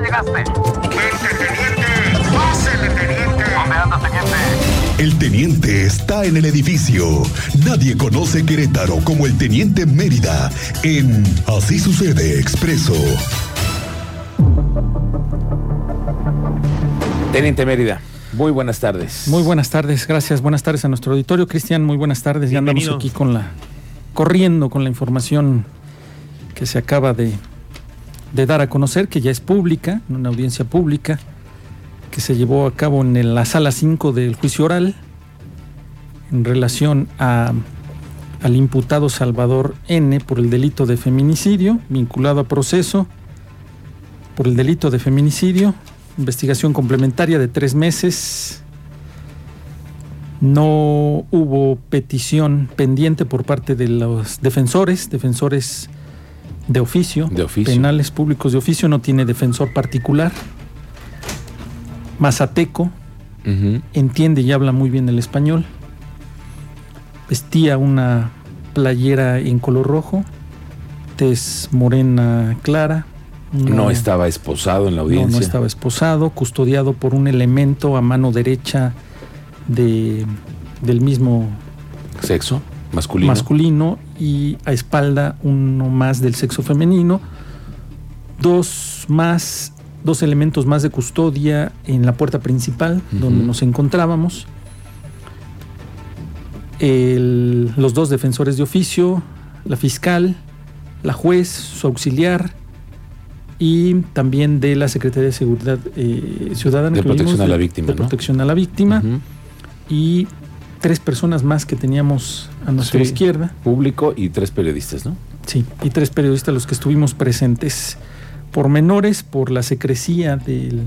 llegaste. teniente! ¡Pásele, teniente! ¿Dónde anda, teniente? El teniente está en el edificio. Nadie conoce Querétaro como el teniente Mérida en Así sucede expreso. Teniente Mérida, muy buenas tardes. Muy buenas tardes, gracias. Buenas tardes a nuestro auditorio. Cristian, muy buenas tardes. Ya andamos aquí con la corriendo con la información que se acaba de, de dar a conocer, que ya es pública, una audiencia pública, que se llevó a cabo en la sala 5 del juicio oral en relación a, al imputado Salvador N por el delito de feminicidio, vinculado a proceso por el delito de feminicidio, investigación complementaria de tres meses. No hubo petición pendiente por parte de los defensores, defensores de oficio, de oficio. penales públicos de oficio, no tiene defensor particular. Mazateco, entiende y habla muy bien el español. Vestía una playera en color rojo, tez morena clara. no estaba esposado en la audiencia. No, no estaba esposado, custodiado por un elemento a mano derecha de, del mismo sexo masculino. masculino y a espalda uno más del sexo femenino. Dos más, dos elementos más de custodia en la puerta principal donde nos encontrábamos. El, los dos defensores de oficio, la fiscal, la juez, su auxiliar y también de la Secretaría de Seguridad eh, Ciudadana. De protección a la víctima. De protección a la víctima. Y tres personas más que teníamos a nuestra Sí. izquierda. Público y tres periodistas, ¿no? Sí, y tres periodistas los que estuvimos presentes. Por menores, por la secrecía del,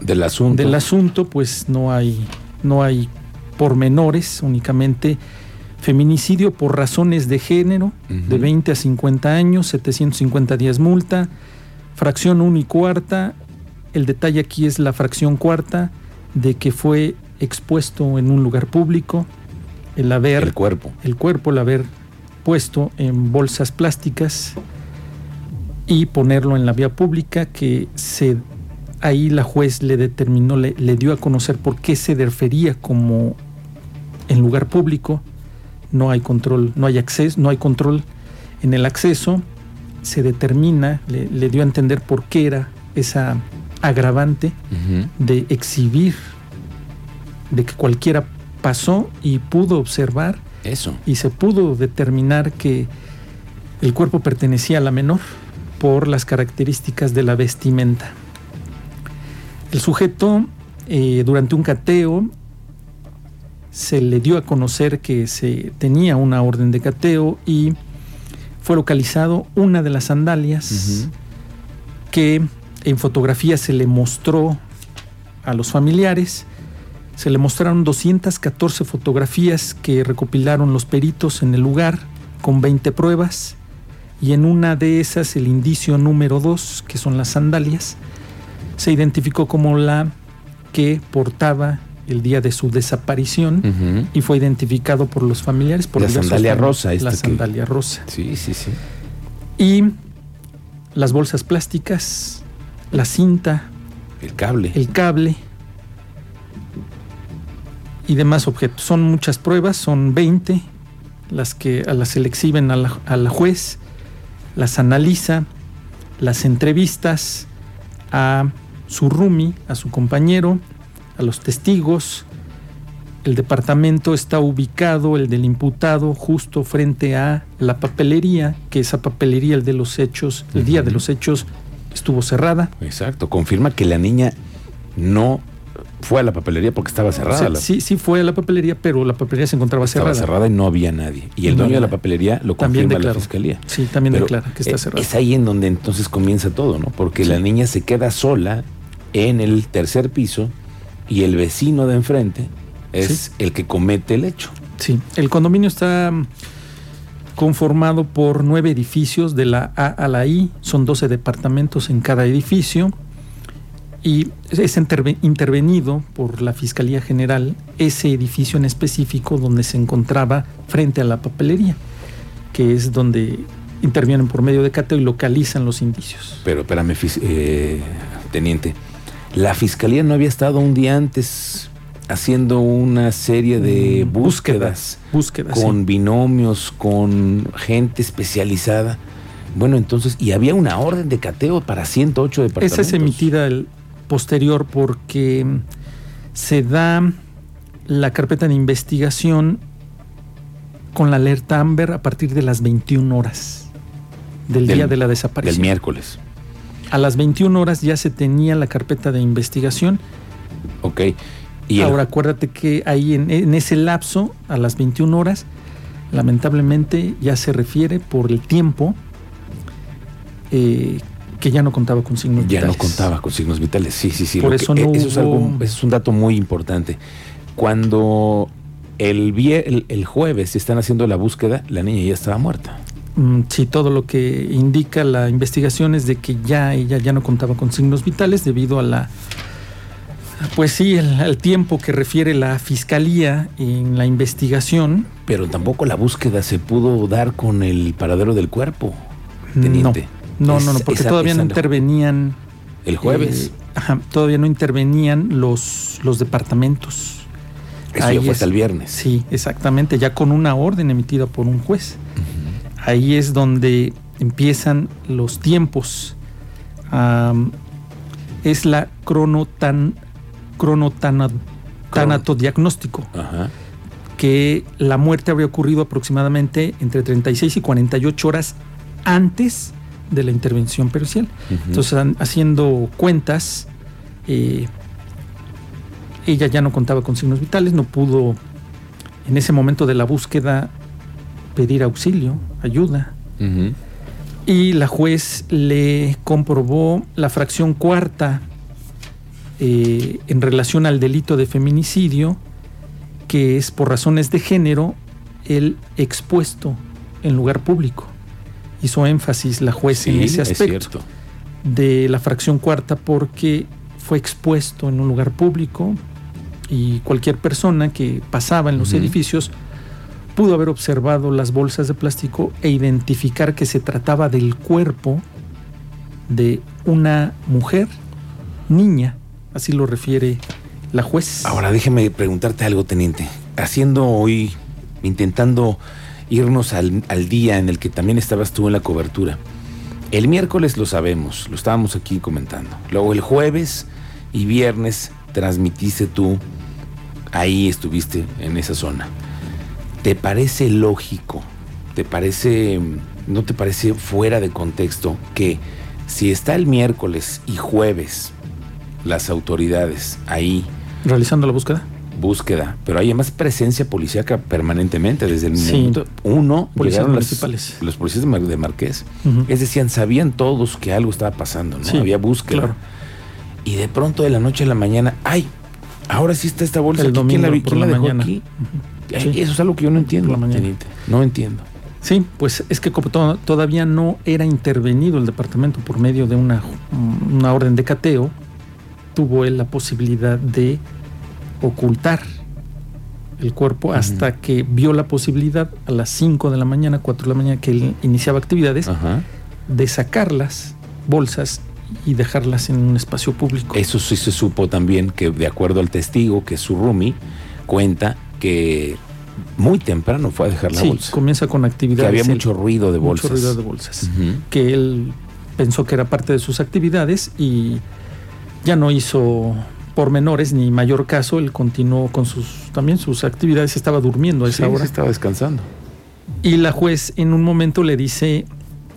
Del asunto. del asunto, pues no hay, no hay pormenores, únicamente feminicidio por razones de género, de Ujú. 20 a 50 años, 750 días multa, fracción 1 y cuarta. El detalle aquí es la fracción cuarta de que fue expuesto en un lugar público, el haber El cuerpo. el cuerpo, el haber puesto en bolsas plásticas y ponerlo en la vía pública, que se ahí la juez le determinó, le, le dio a conocer por qué se refería como en lugar público, no hay control, no hay acceso, no hay control en el acceso, se determina, le, le dio a entender por qué era esa agravante de exhibir, de que cualquiera pasó y pudo observar Eso. y se pudo determinar que el cuerpo pertenecía a la menor por las características de la vestimenta. El sujeto, eh, durante un cateo, se le dio a conocer que se tenía una orden de cateo y fue localizado una de las sandalias que en fotografía se le mostró a los familiares. Se le mostraron 214 fotografías que recopilaron los peritos en el lugar con 20 pruebas y en una de esas el indicio número 2, que son las sandalias, se identificó como la que portaba el día de su desaparición y fue identificado por los familiares por La sandalia rosa, la que- sandalia rosa Sí, sí, sí. y las bolsas plásticas, la cinta, El cable. el cable y demás objetos. Son muchas pruebas, son 20 las que a las se le exhiben a la, a la juez, las analiza, las entrevistas a su roomie, a su compañero, a los testigos. El departamento está ubicado, el del imputado, justo frente a la papelería, que esa papelería, el de los hechos, el día de los hechos, estuvo cerrada. Exacto. Confirma que la niña no fue a la papelería porque estaba cerrada. O sea, la- sí, sí fue a la papelería, pero la papelería se encontraba estaba cerrada. cerrada y no había nadie. Y el No dueño de la papelería lo También confirma la fiscalía. Sí, también Pero, declara que está eh, cerrada. Es ahí en donde entonces comienza todo, ¿no? Porque Sí. la niña se queda sola en el tercer piso y el vecino de enfrente es Sí. el que comete el hecho. Sí, el condominio está conformado por nueve edificios de la A a la I, son 12 departamentos en cada edificio y es interve- intervenido por la Fiscalía General ese edificio en específico donde se encontraba frente a la papelería, que es donde intervienen por medio de cateo y localizan los indicios. Pero espérame, eh, teniente, la fiscalía no había estado un día antes haciendo una serie de mm, búsquedas, búsquedas, con binomios, con gente especializada. Bueno, entonces, y había una orden de cateo para 108 departamentos. Esa es emitida el posterior porque se da la carpeta de investigación con la alerta Amber a partir de las 21 horas del, día de la desaparición. Del miércoles. A las 21 horas ya se tenía la carpeta de investigación. Ok. ¿Y Ahora acuérdate que ahí en, ese lapso, a las 21 horas, lamentablemente ya se refiere por el tiempo eh, que ya no contaba con signos vitales. Ya no contaba con signos vitales, sí, sí, sí. Por eso, no eso, es algo, es un dato muy importante. Cuando el, el, el, jueves están haciendo la búsqueda, la niña ya estaba muerta. Mm, sí, todo lo que indica la investigación es de que ya ella ya no contaba con signos vitales debido a la pues sí, el, tiempo que refiere la fiscalía en la investigación. Pero tampoco la búsqueda se pudo dar con el paradero del cuerpo, teniente. No, no, no, porque todavía no intervenían. El jueves. Eh, ajá, todavía no intervenían los, los departamentos. Eso ya fue hasta el viernes. Sí, exactamente, ya con una orden emitida por un juez. Ahí es donde empiezan los tiempos. es la cronotan cronotanato-diagnóstico, que la muerte habría ocurrido aproximadamente entre 36 y 48 horas antes de la intervención pericial. Entonces, haciendo cuentas, eh, ella ya no contaba con signos vitales, no pudo en ese momento de la búsqueda pedir auxilio, ayuda. Y la juez le comprobó la fracción cuarta eh, en relación al delito de feminicidio, que es por razones de género el expuesto en lugar público. Hizo énfasis la juez en ese aspecto de la fracción cuarta porque fue expuesto en un lugar público y cualquier persona que pasaba en los edificios pudo haber observado las bolsas de plástico e identificar que se trataba del cuerpo de una mujer, niña, Así lo refiere la juez. Ahora déjeme preguntarte algo, teniente. Haciendo hoy, intentando irnos al, día en el que también estabas tú en la cobertura. El miércoles lo sabemos, lo estábamos aquí comentando. Luego el jueves y viernes transmitiste tú, ahí estuviste en esa zona. ¿Te parece lógico? ¿Te parece, no te parece fuera de contexto que si está el miércoles y jueves las autoridades ahí. ¿Realizando la búsqueda? Búsqueda, pero hay más presencia policíaca permanentemente desde el momento uno policías municipales. los policías de, Marqués. Es decir, sabían todos que algo estaba pasando, ¿no? Había búsqueda. Y de pronto de la noche a la mañana, ay, ahora sí está esta bolsa. El ¿Quién la, quién la, dejó aquí? Eso es algo que yo no entiendo. No entiendo. Sí, pues es que como todavía no era intervenido el departamento por medio de una, una orden de cateo, tuvo él la posibilidad de ocultar el cuerpo hasta que vio la posibilidad a las 5 de la mañana, 4 de la mañana que él iniciaba actividades, de sacar las bolsas y dejarlas en un espacio público. Eso sí se supo también que de acuerdo al testigo, que su Rumi, cuenta que muy temprano fue a dejar la sí, comienza con actividades. Que había mucho ruido de bolsas. Mucho ruido de bolsas. Que él pensó que era parte de sus actividades y ya no hizo pormenores ni mayor caso, él continuó con sus también sus actividades, estaba durmiendo a esa hora. estaba descansando. Y la juez en un momento le dice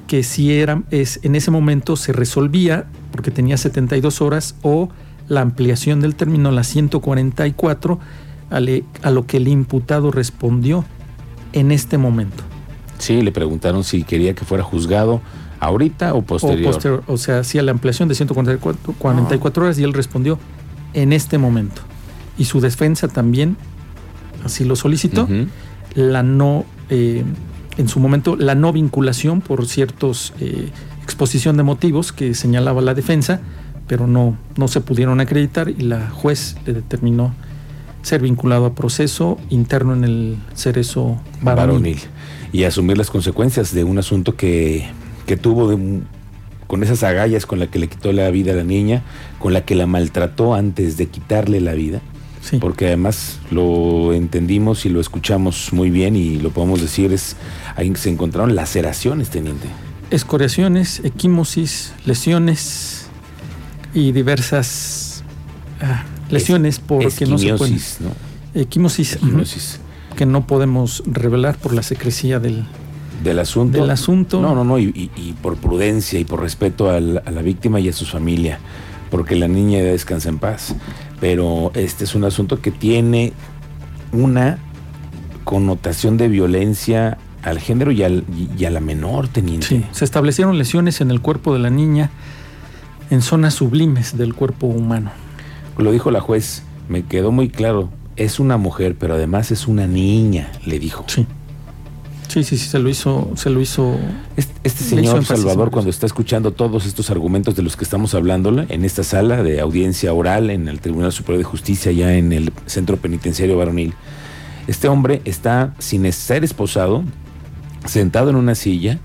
que si era es en ese momento se resolvía porque tenía 72 horas o la ampliación del término la 144 a lo que el imputado respondió en este momento. Sí, le preguntaron si quería que fuera juzgado ¿Ahorita o posterior? O, sea, hacía la ampliación de 144 44 horas y él respondió en este momento. Y su defensa también así lo solicitó. La no, eh, en su momento, la no vinculación por ciertos eh, exposición de motivos que señalaba la defensa, pero no, no se pudieron acreditar y la juez le determinó ser vinculado a proceso interno en el cerezo varonil. Y asumir las consecuencias de un asunto que, tuvo con esas agallas con la que le quitó la vida a la niña, con la que la maltrató antes de quitarle la vida. Porque además lo entendimos y lo escuchamos muy bien y lo podemos decir, es ahí se encontraron laceraciones, teniente. Escoriaciones, equimosis, lesiones y diversas ah, lesiones porque no se pueden. ¿no? Equimosis, que no podemos revelar por la secrecía del, del asunto. Del asunto. No, no, no, y, por prudencia y por respeto a la, víctima y a su familia, porque la niña descansa en paz. Pero este es un asunto que tiene una connotación de violencia al género y, al, y a la menor, teniente. Sí, se establecieron lesiones en el cuerpo de la niña en zonas sublimes del cuerpo humano. Lo dijo la juez, me quedó muy claro, es una mujer, pero además es una niña, le dijo. Sí. Sí, sí, sí, se lo hizo, se lo hizo. Este, señor Salvador, cuando está escuchando todos estos argumentos de los que estamos hablando en esta sala de audiencia oral en el Tribunal Superior de Justicia, ya en el Centro Penitenciario Varonil, este hombre está sin ser esposado, sentado en una silla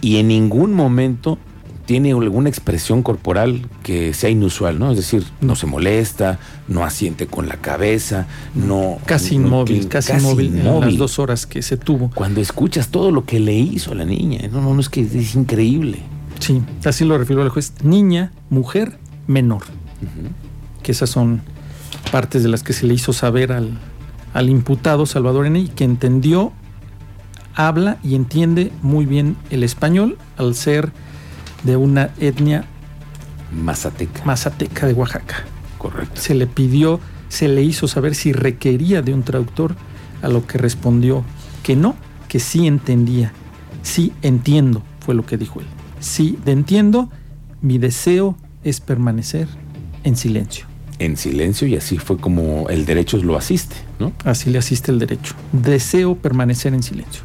y en ningún momento tiene alguna expresión corporal que sea inusual, ¿no? Es decir, no se molesta, no asiente con la cabeza, no... Casi inmóvil, casi, inmóvil, en las dos horas que se tuvo. Cuando escuchas todo lo que le hizo a la niña, no, no, no es que es increíble. Sí, así lo refirió el juez. Niña, mujer, menor. Que esas son partes de las que se le hizo saber al, al imputado Salvador N. que entendió, habla y entiende muy bien el español al ser de una etnia mazateca. Mazateca de Oaxaca. Correcto. Se le pidió, se le hizo saber si requería de un traductor, a lo que respondió que no, que sí entendía. Sí entiendo, fue lo que dijo él. Sí, de entiendo, mi deseo es permanecer en silencio. En silencio y así fue como el derecho lo asiste, ¿no? Así le asiste el derecho. Deseo permanecer en silencio.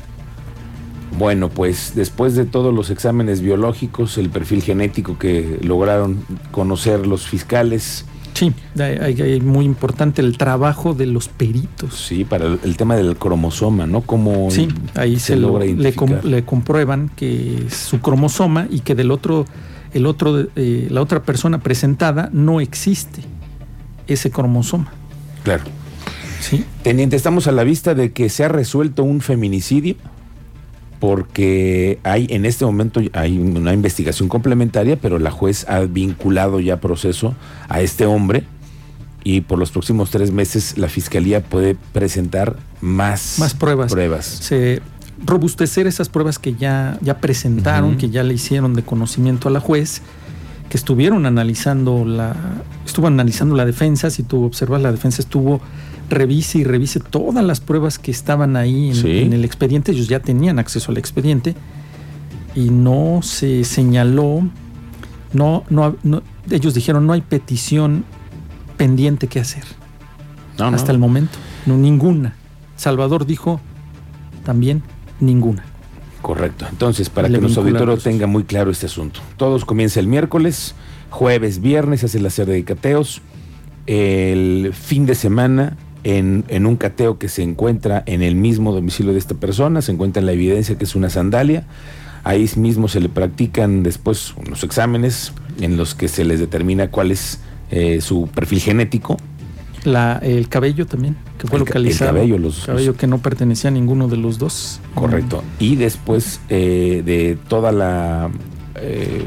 Bueno, pues después de todos los exámenes biológicos, el perfil genético que lograron conocer los fiscales. Sí, hay, muy importante el trabajo de los peritos. Sí, para el, tema del cromosoma, ¿no? Como sí, ahí se, logra le, le, comprueban que es su cromosoma y que del otro, el otro, eh, la otra persona presentada no existe ese cromosoma. Claro. Sí. Teniente, estamos a la vista de que se ha resuelto un feminicidio porque hay en este momento hay una investigación complementaria, pero la juez ha vinculado ya proceso a este hombre y por los próximos tres meses la fiscalía puede presentar más, más pruebas. pruebas. Se robustecer esas pruebas que ya, ya presentaron, que ya le hicieron de conocimiento a la juez, que estuvieron analizando la, estuvo analizando la defensa, si tú observas la defensa estuvo revise y revise todas las pruebas que estaban ahí en, el expediente. Ellos ya tenían acceso al expediente y no se señaló, no, no, ellos dijeron no hay petición pendiente que hacer. hasta el momento, no ninguna. Salvador dijo también ninguna. Correcto. Entonces, para que los auditores tengan muy claro este asunto. Todos comienza el miércoles, jueves, viernes, hace la serie de cateos. El fin de semana en, un cateo que se encuentra en el mismo domicilio de esta persona, se encuentra la evidencia que es una sandalia. Ahí mismo se le practican después unos exámenes en los que se les determina cuál es eh, su perfil genético. La, el cabello también, que fue localizado. El cabello, los, cabello que no pertenecía a ninguno de los dos. Correcto. Y después eh, de toda la eh,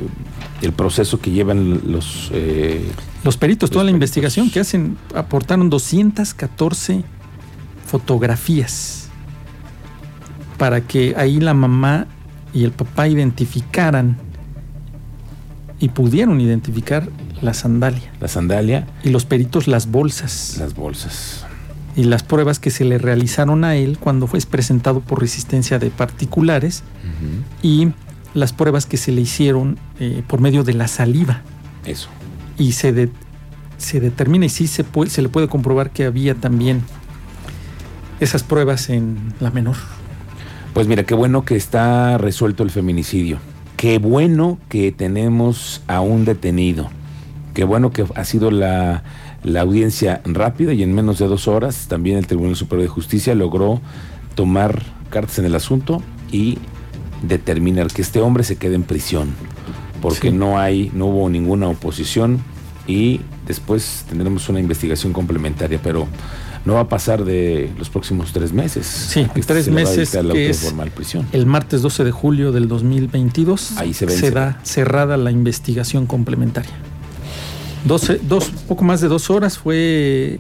el proceso que llevan los los peritos, toda la investigación que hacen, aportaron 214 fotografías para que ahí la mamá y el papá identificaran y pudieron identificar la sandalia. La sandalia. Y los peritos las bolsas. Las bolsas. Y las pruebas que se le realizaron a él cuando fue presentado por resistencia de particulares y las pruebas que se le hicieron eh, por medio de la saliva. Eso y se, se determina y sí se, puede, se le puede comprobar que había también esas pruebas en la menor. Pues mira, qué bueno que está resuelto el feminicidio. Qué bueno que tenemos a un detenido. Qué bueno que ha sido la, la audiencia rápida y en menos de dos horas también el Tribunal Superior de Justicia logró tomar cartas en el asunto y determinar que este hombre se quede en prisión porque no hay no hubo ninguna oposición y después tendremos una investigación complementaria pero no va a pasar de los próximos tres meses. Sí, tres meses que es prisión. el martes 12 de julio del 2022 Ahí se, se da cerrada la investigación complementaria. 12, dos, poco más de dos horas, fue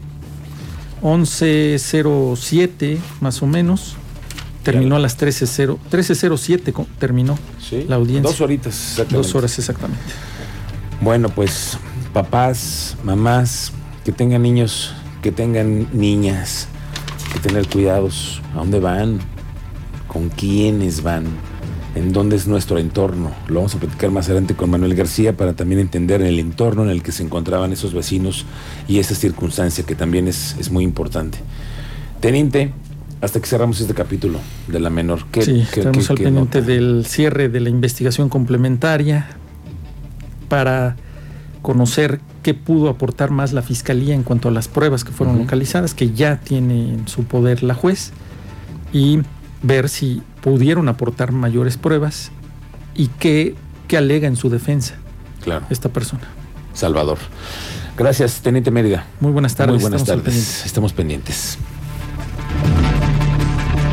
11.07 más o menos. Terminó a las 13.07 13 terminó la audiencia. Dos horitas exactamente. Dos horas exactamente. Bueno, pues papás, mamás, que tengan niños, que tengan niñas, que tener cuidados. ¿A dónde van? ¿Con quiénes van? en dónde es nuestro entorno. Lo vamos a platicar más adelante con Manuel García para también entender el entorno en el que se encontraban esos vecinos y esa circunstancia que también es, es muy importante. Teniente, hasta que cerramos este capítulo de la menor. ¿Qué, sí, estamos al pendiente del cierre de la investigación complementaria para conocer qué pudo aportar más la fiscalía en cuanto a las pruebas que fueron localizadas, que ya tiene en su poder la juez, y ver si pudieron aportar mayores pruebas y qué, alega en su defensa claro. esta persona. Salvador. Gracias, Teniente Mérida. Muy buenas tardes. Muy buenas tardes. Estamos pendientes.